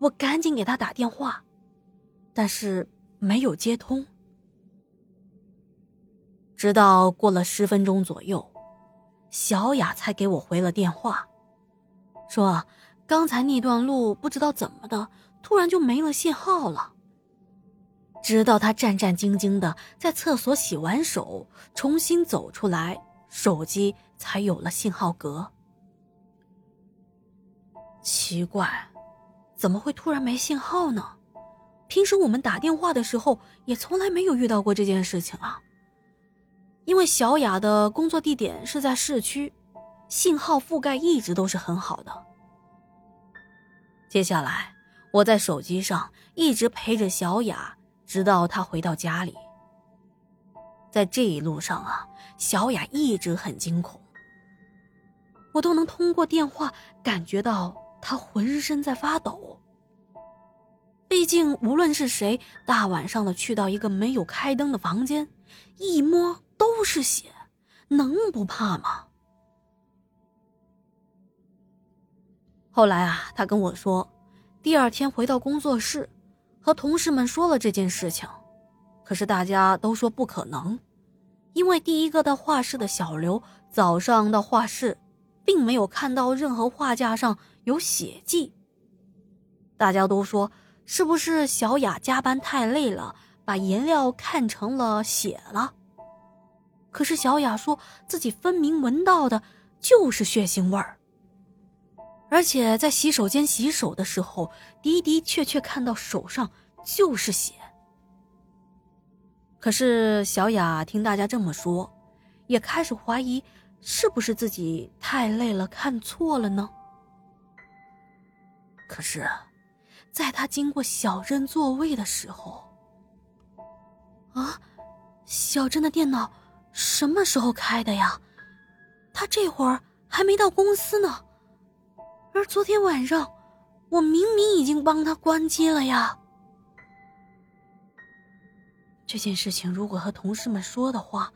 我赶紧给他打电话，但是没有接通。直到过了十分钟左右，小雅才给我回了电话，说刚才那段路不知道怎么的，突然就没了信号了。直到她战战兢兢的在厕所洗完手，重新走出来，手机才有了信号格。奇怪。怎么会突然没信号呢？平时我们打电话的时候也从来没有遇到过这件事情啊。因为小雅的工作地点是在市区，信号覆盖一直都是很好的。接下来，我在手机上一直陪着小雅，直到她回到家里。在这一路上啊，小雅一直很惊恐，我都能通过电话感觉到。他浑身在发抖。毕竟，无论是谁，大晚上的去到一个没有开灯的房间，一摸都是血，能不怕吗？后来啊，他跟我说，第二天回到工作室，和同事们说了这件事情，可是大家都说不可能，因为第一个到画室的小刘早上到画室，并没有看到任何画架上。有血迹。大家都说是不是小雅加班太累了，把颜料看成了血了？可是小雅说自己分明闻到的就是血腥味儿，而且在洗手间洗手的时候的的确确看到手上就是血。可是小雅听大家这么说，也开始怀疑是不是自己太累了看错了呢？可是，在他经过小珍座位的时候，啊，小珍的电脑什么时候开的呀？他这会儿还没到公司呢，而昨天晚上，我明明已经帮他关机了呀。这件事情如果和同事们说的话，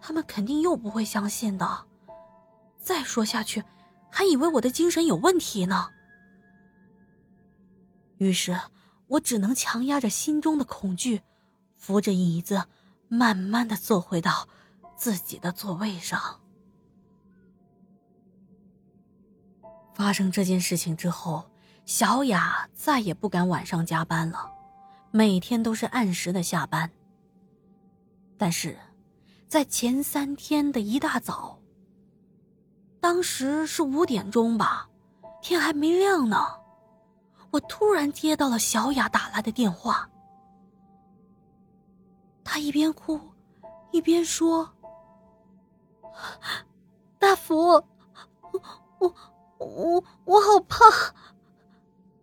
他们肯定又不会相信的。再说下去，还以为我的精神有问题呢。于是，我只能强压着心中的恐惧，扶着椅子，慢慢的坐回到自己的座位上。发生这件事情之后，小雅再也不敢晚上加班了，每天都是按时的下班。但是，在前三天的一大早，当时是五点钟吧，天还没亮呢。我突然接到了小雅打来的电话，她一边哭，一边说：“大福，我我我好怕，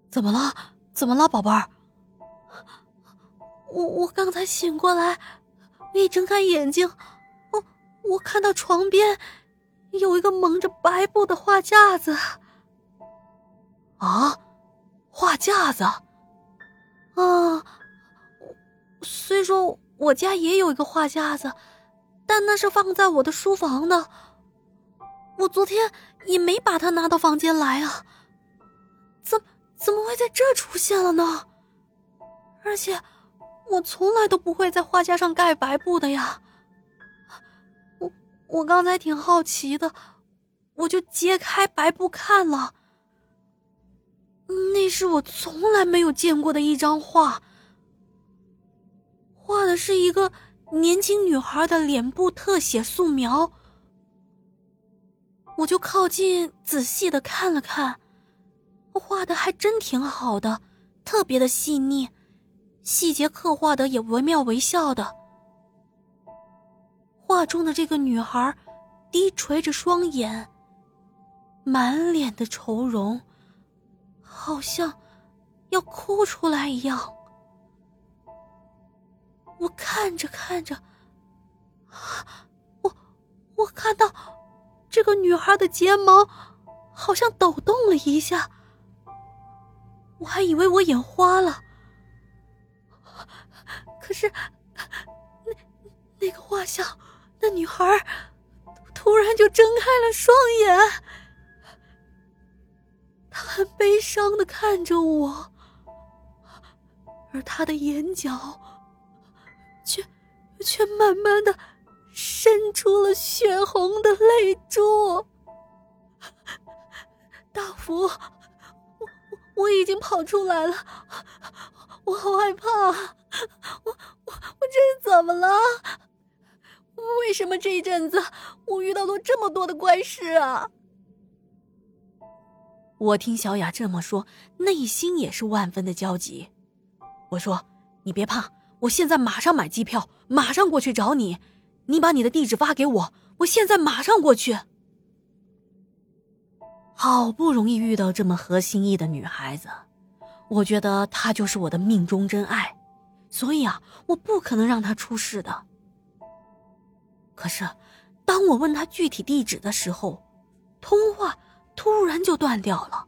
怎么了？怎么了，宝贝儿？我我刚才醒过来，一睁开眼睛，我我看到床边有一个蒙着白布的画架子。啊！”画架子，啊，虽说我家也有一个画架子，但那是放在我的书房的。我昨天也没把它拿到房间来啊，怎怎么会在这出现了呢？而且我从来都不会在画架上盖白布的呀。我刚才挺好奇的，我就揭开白布看了。那是我从来没有见过的一张画，画的是一个年轻女孩的脸部特写素描。我就靠近仔细的看了看，画的还真挺好的，特别的细腻，细节刻画的也惟妙惟肖的。画中的这个女孩，低垂着双眼，满脸的愁容。好像要哭出来一样。我看着看着，我我看到这个女孩的睫毛好像抖动了一下，我还以为我眼花了。可是那那个画像，那女孩突然就睁开了双眼。她很悲伤的看着我，而她的眼角却却慢慢的渗出了血红的泪珠。大福，我我我已经跑出来了，我好害怕，我我我这是怎么了？为什么这一阵子我遇到了这么多的怪事啊？我听小雅这么说，内心也是万分的焦急。我说：“你别怕，我现在马上买机票，马上过去找你。你把你的地址发给我，我现在马上过去。”好不容易遇到这么合心意的女孩子，我觉得她就是我的命中真爱，所以啊，我不可能让她出事的。可是，当我问他具体地址的时候，通话。突然就断掉了，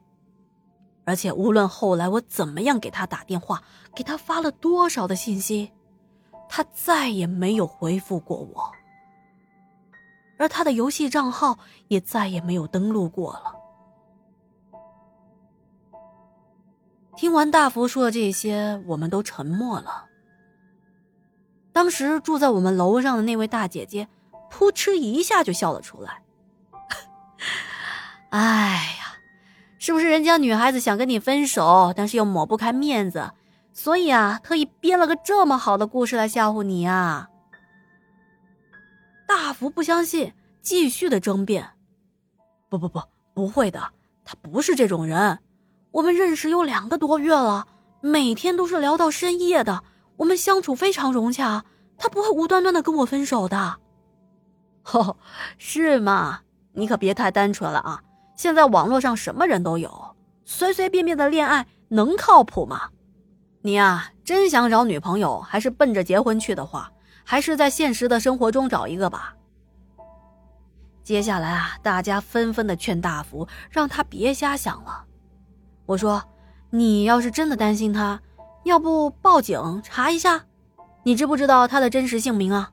而且无论后来我怎么样给他打电话，给他发了多少的信息，他再也没有回复过我，而他的游戏账号也再也没有登录过了。听完大福说的这些，我们都沉默了。当时住在我们楼上的那位大姐姐，扑哧一下就笑了出来。哎呀，是不是人家女孩子想跟你分手，但是又抹不开面子，所以啊，特意编了个这么好的故事来吓唬你啊？大福不相信，继续的争辩：“不不不，不会的，他不是这种人。我们认识有两个多月了，每天都是聊到深夜的，我们相处非常融洽，他不会无端端的跟我分手的。”哦，是吗？你可别太单纯了啊！现在网络上什么人都有，随随便便的恋爱能靠谱吗？你呀，真想找女朋友，还是奔着结婚去的话，还是在现实的生活中找一个吧。接下来啊，大家纷纷的劝大福，让他别瞎想了。我说，你要是真的担心他，要不报警查一下？你知不知道他的真实姓名啊？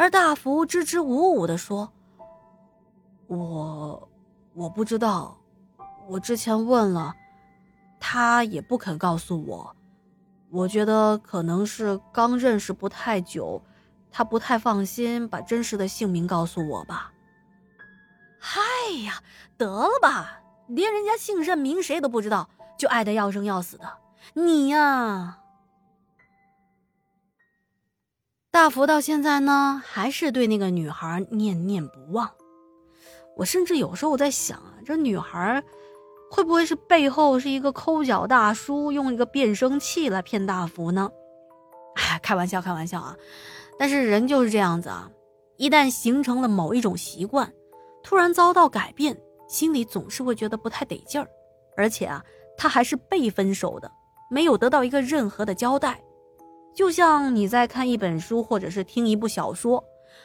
而大福支支吾吾的说。我我不知道，我之前问了，他也不肯告诉我。我觉得可能是刚认识不太久，他不太放心把真实的姓名告诉我吧。嗨呀，得了吧，连人家姓甚名谁都不知道，就爱的要生要死的，你呀！大福到现在呢，还是对那个女孩念念不忘。我甚至有时候我在想啊，这女孩会不会是背后是一个抠脚大叔，用一个变声器来骗大福呢？哎，开玩笑，开玩笑啊！但是人就是这样子啊，一旦形成了某一种习惯，突然遭到改变，心里总是会觉得不太得劲儿。而且啊，他还是被分手的，没有得到一个任何的交代，就像你在看一本书或者是听一部小说，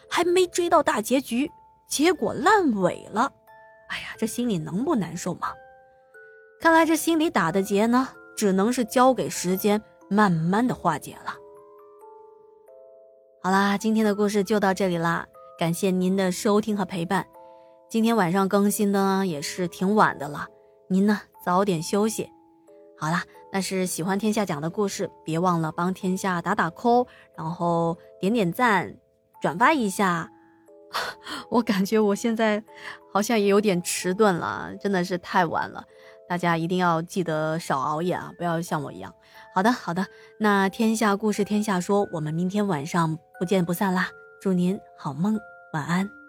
还没追到大结局。结果烂尾了，哎呀，这心里能不难受吗？看来这心里打的结呢，只能是交给时间慢慢的化解了。好啦，今天的故事就到这里啦，感谢您的收听和陪伴。今天晚上更新呢也是挺晚的了，您呢早点休息。好啦，但是喜欢天下讲的故事，别忘了帮天下打打 call，然后点点赞，转发一下。我感觉我现在好像也有点迟钝了，真的是太晚了。大家一定要记得少熬夜啊，不要像我一样。好的，好的，那天下故事天下说，我们明天晚上不见不散啦！祝您好梦，晚安。